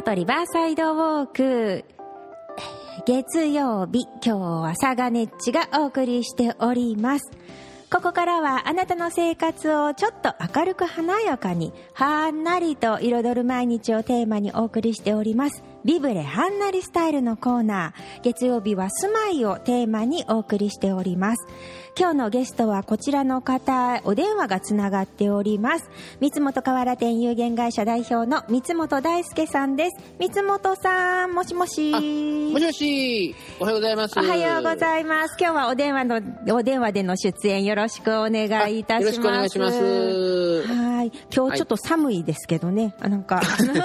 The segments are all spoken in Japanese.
京都リバーサイドウォーク。月曜日、今日はサガネッチがお送りしております。ここからはあなたの生活をちょっと明るく華やかに、はんなりと彩る毎日をテーマにお送りしております。ビブレはんなりスタイルのコーナー。月曜日は住まいをテーマにお送りしております。今日のゲストはこちらの方、お電話がつながっております。三本河原店有限会社代表の三本大輔さんです。三本さん、もしもし。もしもし、おはようございます。おはようございます。今日はお電話の、お電話での出演よろしくお願いいたします。よろしくお願いします。はい。今日ちょっと寒いですけどね。あなんか。はい。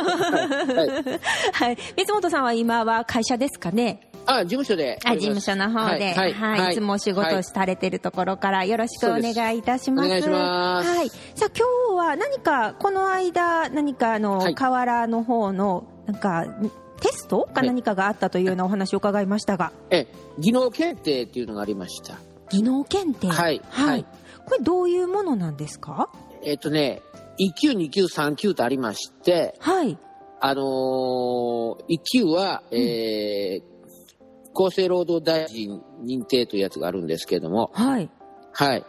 はい。三本さんは今は会社ですかね？あ、事務所で。あ、事務所の方で、はい、はい、いつもお仕事をされてるところからよろしくお願いいたします。お願いします。はい。さあ今日は何か、この間、何かあの、はい、河原の方の、なんか、テスト？か何かがあったというようなお話を伺いましたが。え、技能検定っていうのがありました。技能検定？はい。はい。これどういうものなんですか？えっ、とね、1級、2級、3級とありまして、はい。あのー、1級は、えー、うん厚生労働大臣認定というやつがあるんですけれども、はい。はい。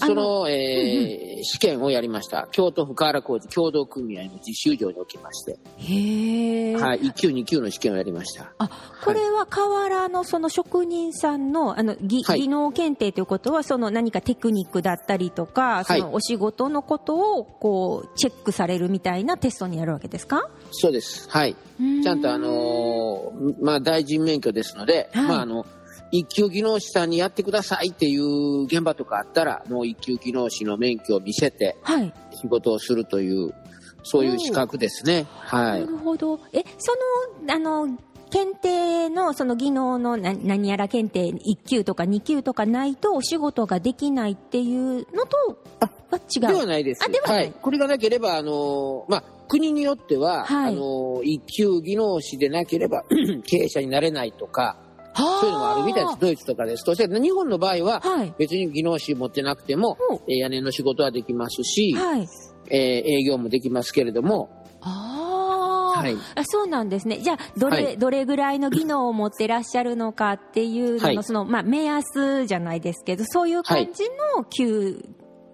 その、えー、試験をやりました。京都府河原工事協同組合の実習場におきまして。へはい。1級、2級の試験をやりました。あ、これは河原のその職人さんの、あの、技、はい、技能検定ということは、その何かテクニックだったりとか、そのお仕事のことを、こう、チェックされるみたいなテストにやるわけですか？そうです。はい。ちゃんとあのー、まあ、大臣免許ですので、はい、まあ、あの、一級技能士さんにやってくださいっていう現場とかあったら、もう一級技能士の免許を見せて、仕事をするという、はい、そういう資格ですね。はい。なるほど。え、その、あの、検定のその技能の何やら検定1級とか2級とかないとお仕事ができないっていうのとは違う？ではないです。あ、ではない。はい、これがなければ、あの、まあ、国によっては、はい、あの、一級技能士でなければ 経営者になれないとか、そういうのもあるみたいです。ドイツとかですと。日本の場合は、別に技能士持ってなくても、はい、屋根の仕事はできますし、はい、えー、営業もできますけれども、あはい、あそうなんですね。じゃあ、どれ、はい、どれぐらいの技能を持ってらっしゃるのかっていうのの、はい、その、まあ、目安じゃないですけど、そういう感じの級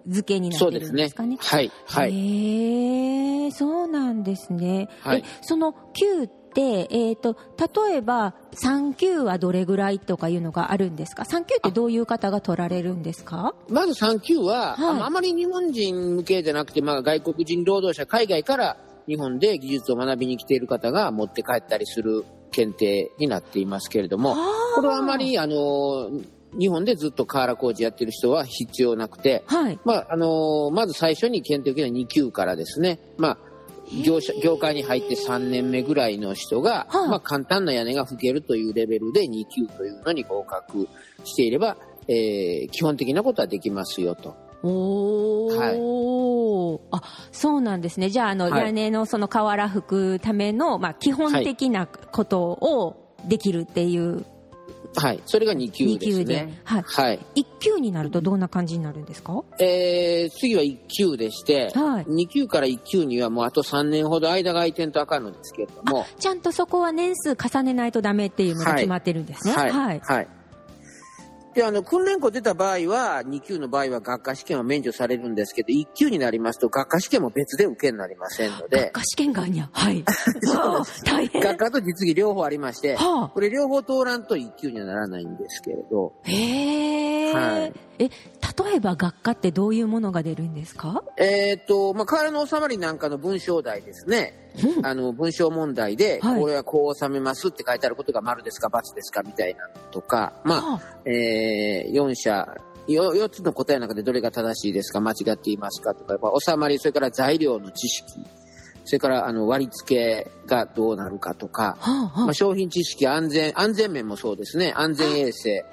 付けになってるんですかね。ねはい。はい。へえ、そうなんですね。はい。その級って、えっ、ー、と、例えば、3級はどれぐらいとかいうのがあるんですか ?3 級ってどういう方が取られるんですか？まず3級は、はい、あまり日本人向けじゃなくて、まあ、外国人労働者、海外から日本で技術を学びに来ている方が持って帰ったりする検定になっていますけれども、これはあまり、あの、日本でずっと河原工事やってる人は必要なくて、はい、まあ、あのまず最初に検定を受けるのは2級からですね、まあ、業者、業界に入って3年目ぐらいの人が、まあ、簡単な屋根が吹けるというレベルで2級というのに合格していれば、えー、基本的なことはできますよと。おはい、あそうなんですね。じゃあ、あの、はい、屋根のその瓦吹くための、まあ、基本的なことをできるっていう。はい。それが2級ですね。2級で。はい。はい、1級になるとどんな感じになるんですか？えー、次は1級でして、はい、2級から1級にはもうあと3年ほど間が空いてんとあかんのですけれども。ちゃんとそこは年数重ねないとダメっていうのが決まってるんですね。はい。はい。はいで、あの、訓練校出た場合は、2級の場合は学科試験は免除されるんですけど、1級になりますと学科試験も別で受けになりませんので。学科試験があんや。はい。大変。学科と実技両方ありまして、はあ、これ両方通らんと1級にはならないんですけれど。へえ。はい。え、例えば学科ってどういうものが出るんですか？えっ、と、まあ、河原の収まりなんかの文章題ですね。うん、あの、文章問題で、はい、これはこう収めますって書いてあることが丸ですか×ですかみたいなとか、まあ、えー、4社、4, つの答えの中でどれが正しいですか間違っていますかとか、やっぱ収まり、それから材料の知識、それからあの割り付けがどうなるかとか、はあはあ、まあ、商品知識、安全、安全面もそうですね、安全衛生、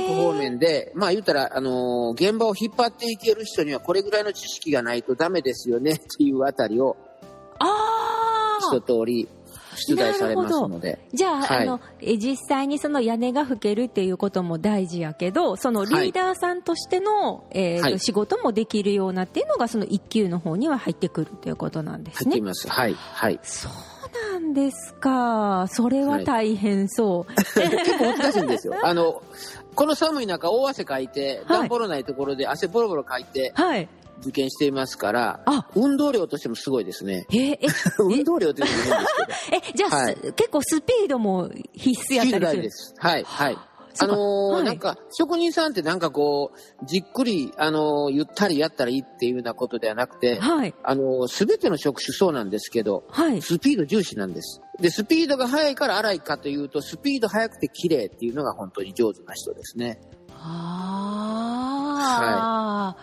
各方面で、まあ言ったら、あのー、現場を引っ張っていける人にはこれぐらいの知識がないとダメですよねっていうあたりを、一通り出題されますので。じゃあ、はい、あの、実際にその屋根が吹けるっていうことも大事やけど、そのリーダーさんとしての、はい、えーはい、仕事もできるようなっていうのが、その一級の方には入ってくるということなんですね。入っています。はい。はい。そうなんですか？それは大変そう。結構難しいんですよ。あの、この寒い中、大汗かいて、はい暖房のないところで汗ボロボロかいてはい。受験していますから、あ運動量としてもすごいですね。えー、え、運動量って言ってもですけど。え、じゃあ、はいす結構スピードも必須やったりするで。す。はい、はい。あのーはいなんか、職人さんってなんかこう、じっくり、あのーゆったりやったらいいっていうようなことではなくて、はい。あのすべての職種そうなんですけど、はい。スピード重視なんです。で、スピードが速いから荒いかというと、スピード速くて綺麗っていうのが本当に上手な人ですね。ああ、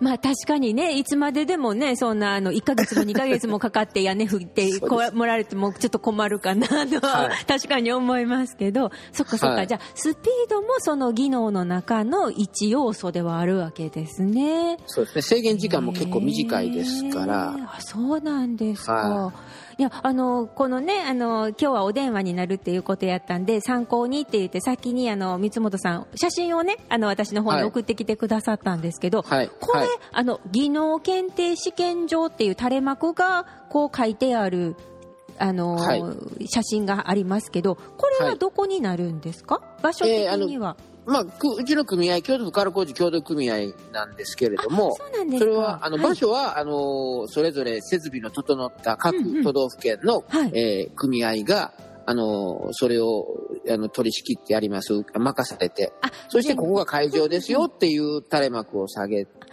まあ確かにね、いつまででもね、そんなあの、1ヶ月も2ヶ月もかかって屋根振って、もられてもちょっと困るかなとは、はい。確かに思いますけど、そっかそっか、はい。じゃあ、スピードもその技能の中の一要素ではあるわけですね。そうですね。制限時間も結構短いですから。あそうなんですか。、はい。や、あの、このね、あの、今日はお電話になるっていうことやったんで、参考にって言って、先にあの、三本さん、写真をね、あの、私の方にはい。送ってきてくださったんですけど、はい。これ、はい。あの、技能検定試験場っていう垂れ幕が、こう書いてある、あの、はい。写真がありますけど、これははい。どこになるんですか、場所的には。まあ、くうちの組合、京都府カル工事協同組合なんですけれども、そ。それは、あの、い。場所は、あの、それぞれ設備の整った各うんうん。都道府県の、はい。えー組合が、あの、それを、あの、取り仕切ってやります、任されて、あそしてここが会場ですよっていう垂れ幕を下げて、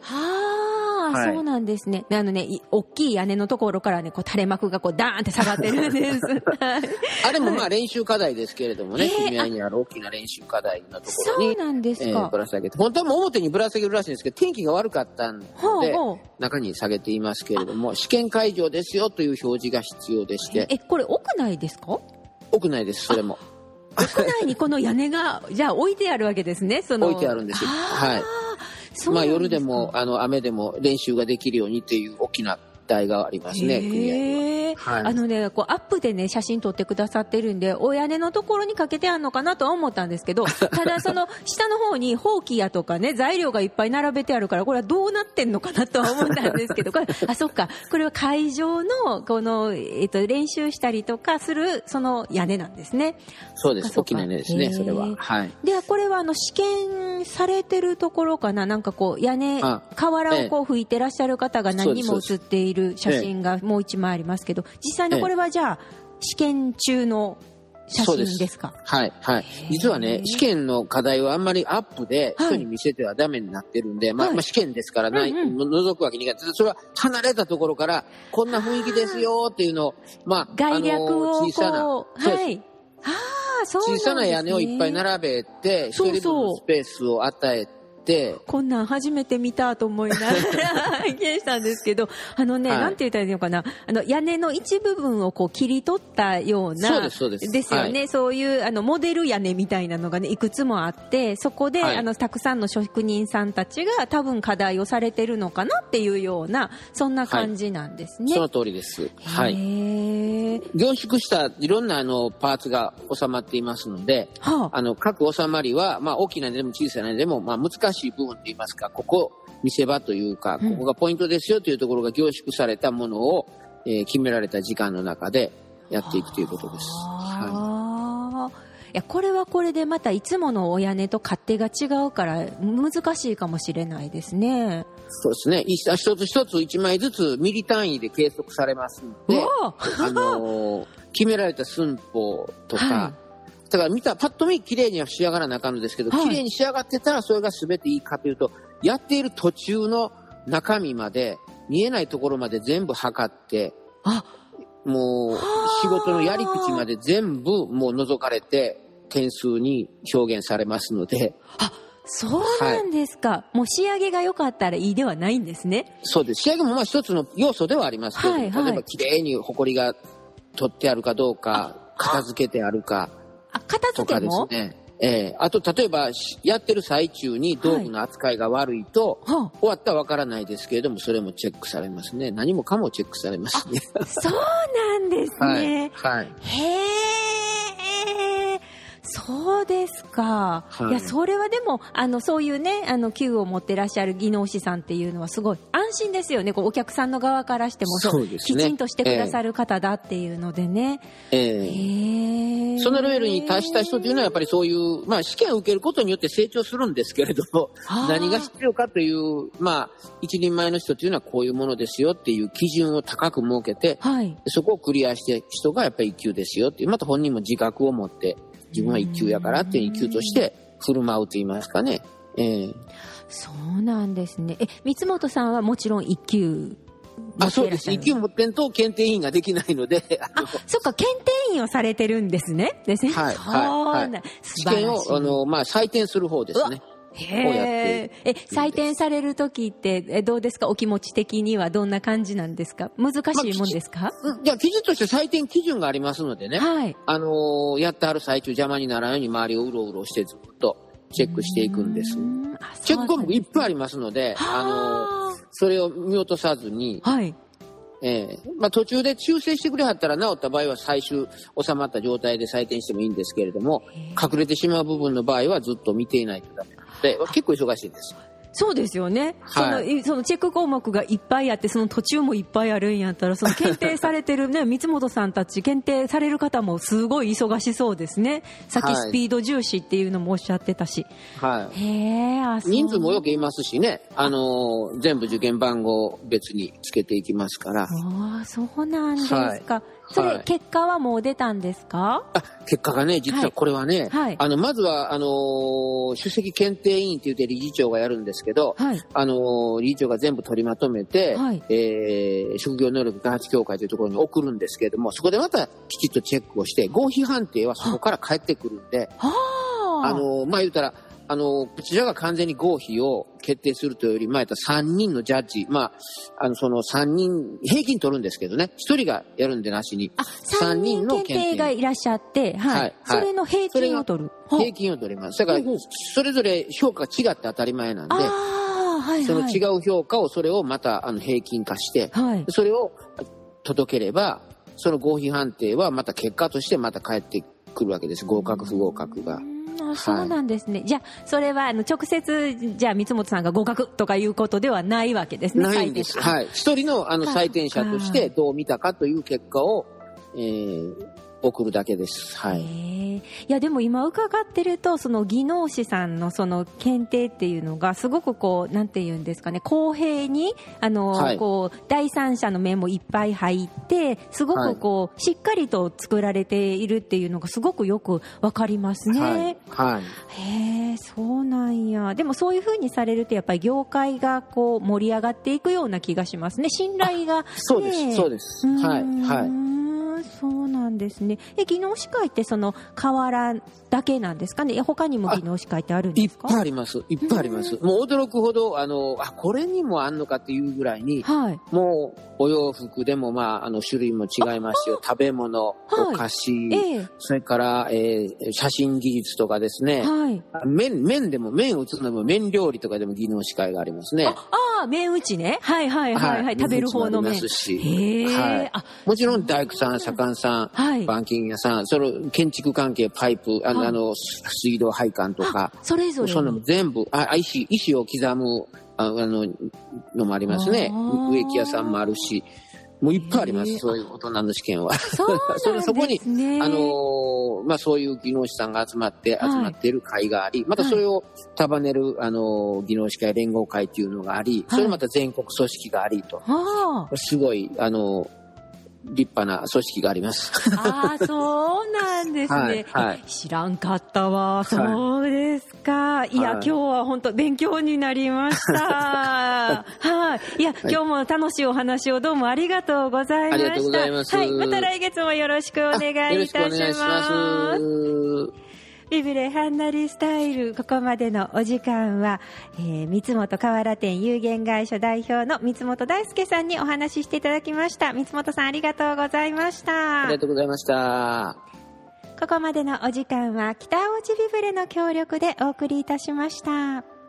はあ、はいそうなんですね。であのね、い大きい屋根のところからね、こう垂れ幕がこうダーンって下がってるんです。は いあれもまあ練習課題ですけれどもね、えー組合にある大きな練習課題のところに、そうなんですえーかぶ。ら下げて、本当はもう表にぶら下げるらしいんですけど、天気が悪かったので、ほうほう。中に下げていますけれども、試験会場ですよという表示が必要でして、え、これ屋内ですか？屋内です、それも。屋内にこの屋根が、じゃあ置いてあるわけですね、その。置いてあるんですよはいまあ夜でも、あの、雨でも練習ができるようにっていう大きな台がありますね、組合には。い。あのね、こうアップでね、写真撮ってくださってるんで、お屋根のところにかけてあるのかなとは思ったんですけど、ただその下の方にほうきやとかね、材料がいっぱい並べてあるから、これはどうなってんのかなとは思ったんですけど、これ、あ、そっか、これは会場の、この、えっと、練習したりとかする、その屋根なんですね。そうです、大きな屋根ですへね、ー。それは。はい。で、これはあの、試験されてるところかな？なんかこう、屋根、あ瓦をこう拭いてらっしゃる方が何人もそうです。写っている写真がもう一枚ありますけど、実際にこれはじゃあ、試験中の写真ですか？はい、はい。実はね、試験の課題はあんまりアップではい。人に見せてはダメになってるんで、まあ、はい。まあ試験ですからない、うん。覗くわけにいかない。それは離れたところから、こんな雰囲気ですよっていうのを、まあ、概略あのを小さな、はい。ああ、そうね、小さな屋根をいっぱい並べて、一人分のスペースを与えて、こんなん初めて見たと思いながら拝見したんですけど、あのね、はい。なんて言ったらいいのかな、あの屋根の一部分をこう切り取ったような、そうですそうです。よね、はそういうあのモデル屋根みたいなのがね、いくつもあって、そこで、はい。あのたくさんの職人さんたちが多分課題をされてるのかなっていうような、そんな感じなんですね。その通りです。はい。凝縮したいろんなあのパーツが収まっていますので、はあ、あの各収まりは、まあ、大きなでも小さなでも、まあ、難しい部分といいますか、ここ見せ場というか、うんここがポイントですよというところが凝縮されたものを、えー決められた時間の中でやっていくということです。はあーいやこれはこれでまたいつものお屋根と勝手が違うから難しいかもしれないですね。い、そうですね。一一つ一つ一枚ずつミリ単位で計測されますので、あのー決められた寸法とか、はだから見た、パッと見綺麗には仕上がらなあかんのですけど、はい。綺麗に仕上がってたらそれが全ていいかというと、やっている途中の中身まで、見えないところまで全部測って、あもうはあ。仕事のやり口まで全部もう覗かれて、点数に表現されますので、そうなんですか、もう仕上げが良かったらいいではないんですね。そうです。仕上げもまあ一つの要素ではありますけど、はいはい。例えば綺麗に埃が取ってあるかどうか、片付けてあるか、あ片とかです付けも、ね。ええあと、例えば、しやってる最中に道具の扱いが悪いと、は終わったらわからないですけれども、それもチェックされますね。何もかもチェックされますね。あ、そうなんです はい。ね。はい。へえ、そそうですか、はい、いやそれはでもあのそういうねあの級を持ってらっしゃる技能士さんっていうのはすごい安心ですよね。こうお客さんの側からしてもそう、ね、きちんとしてくださる方だっていうのでね、えー、えー、そのレベルに達した人というのはやっぱりそういう、まあ、試験を受けることによって成長するんですけれども何が必要かという、まあ、一人前の人というのはこういうものですよっていう基準を高く設けて、はい、そこをクリアして人がやっぱり一級ですよっていうまた本人も自覚を持って自分は一級やからっていう一級として振る舞うと言いますかね。えー、そうなんですね。え、三本さんはもちろん一級あ、そうです。一級持ってんと検定員ができないので。あ、そっか、検定員をされてるんですね。ですね。はい。はい。はい、試験を、あの、まあ、採点する方ですね。へえ。採点される時ってどうですか？お気持ち的にはどんな感じなんですか？難しいもんですか、まあ、いや、記事として採点基準がありますのでね。はい。あのー、やってある最中邪魔にならないように周りをうろうろしてずっとチェックしていくんです。チェック項目いっぱいありますので、あのー、それを見落とさずに、はい。ええー、まあ、途中で修正してくれはったら治った場合は最終収まった状態で採点してもいいんですけれども、隠れてしまう部分の場合はずっと見ていないとダメで、結構忙しいんです。そうですよね、はい、そのそのチェック項目がいっぱいあってその途中もいっぱいあるんやったらその検定されてる ね三本さんたち検定される方もすごい忙しそうですね。さっきスピード重視っていうのもおっしゃってたし、はい、へえ人数もよくいますしね。あの全部受験番号別につけていきますから。ああそうなんですか、はい。それ、はい、結果はもう出たんですか？あ結果がね、実はこれはね、はい、あの、まずは、あのー、出席検定委員って言って理事長がやるんですけど、はい、あのー、理事長が全部取りまとめて、はい、えー、職業能力開発協会というところに送るんですけれども、そこでまたきちっとチェックをして、合否判定はそこから返ってくるんで、あのー、まあ、言うたら、あの、こちらが完全に合否を決定するというより前と3人のジャッジ、まあ、あの、その3人、平均取るんですけどね、1人がやるんでなしに、あ、3人の検定がいらっしゃって、はい。はい、それの平均を取る。平均を取ります。だから、それぞれ評価が違って当たり前なんで、はいはい、その違う評価を、それをまたあの平均化して、はい、それを届ければ、その合否判定はまた結果としてまた返ってくるわけです。合格不合格が。あそうなんですね、はい、じゃあそれはあの直接じゃあ三本さんが合格とかいうことではないわけですねないんです。はい。一人のあの採点者としてどう見たかという結果を、えー、送るだけです。はい。いや、でも今伺ってると、その技能士さんのその検定っていうのが、すごくこう、なんて言うんですかね、公平に、あの、はい、こう、第三者の面もいっぱい入って、すごくこう、はい、しっかりと作られているっていうのがすごくよくわかりますね。はい。はい、へえ、そうなんや。でもそういうふうにされると、やっぱり業界がこう、盛り上がっていくような気がしますね。信頼が、ね、そうです、そうです。はい、はい。そうなんですね。え、技能士会ってその河原だけなんですかね？他にも技能士会ってあるんですか？いっぱいあります。いっぱいあります。もう驚くほど、あの、あ、これにもあんのかっていうぐらいに、はい、もうお洋服でもまあ、あの、種類も違いますよ。食べ物、お菓子、えそれから、えー、写真技術とかですね。はい。麺、麺でも、麺打つのも麺料理とかでも技能士会がありますね。ああ、麺打ちね。はいはいはいはい。はい、食べる方の麺。ますし。へはい。あ、もちろん大工さん、左官さん、はい、板金屋さん、その建築関係、パイプ、あの、あの水道配管とか、それぞれ。その全部、あ、石、石を刻む、あの、のもありますね。植木屋さんもあるし、もういっぱいあります、そういう大人の試験は。そうなんですね。そこに、あのまあそういう技能士さんが集まって、集まっている会があり、またそれを束ねる、あの技能士会連合会っていうのがあり、それまた全国組織がありと。すごい、あの立派な組織があります。ああ、そうなんですね。はい、はい、知らんかったわ。そうですか。い、や、今日は本当勉強になりました。はい。いや、今日も楽しいお話をどうもありがとうございました。ありがとうございます。はい。また来月もよろしくお願いいたします。ビブレハンナリスタイル、ここまでのお時間は、えー、三本河原店有限会社代表の三本大輔さんにお話ししていただきました。三本さんありがとうございました。ありがとうございました。ここまでのお時間は北大路ビブレの協力でお送りいたしました。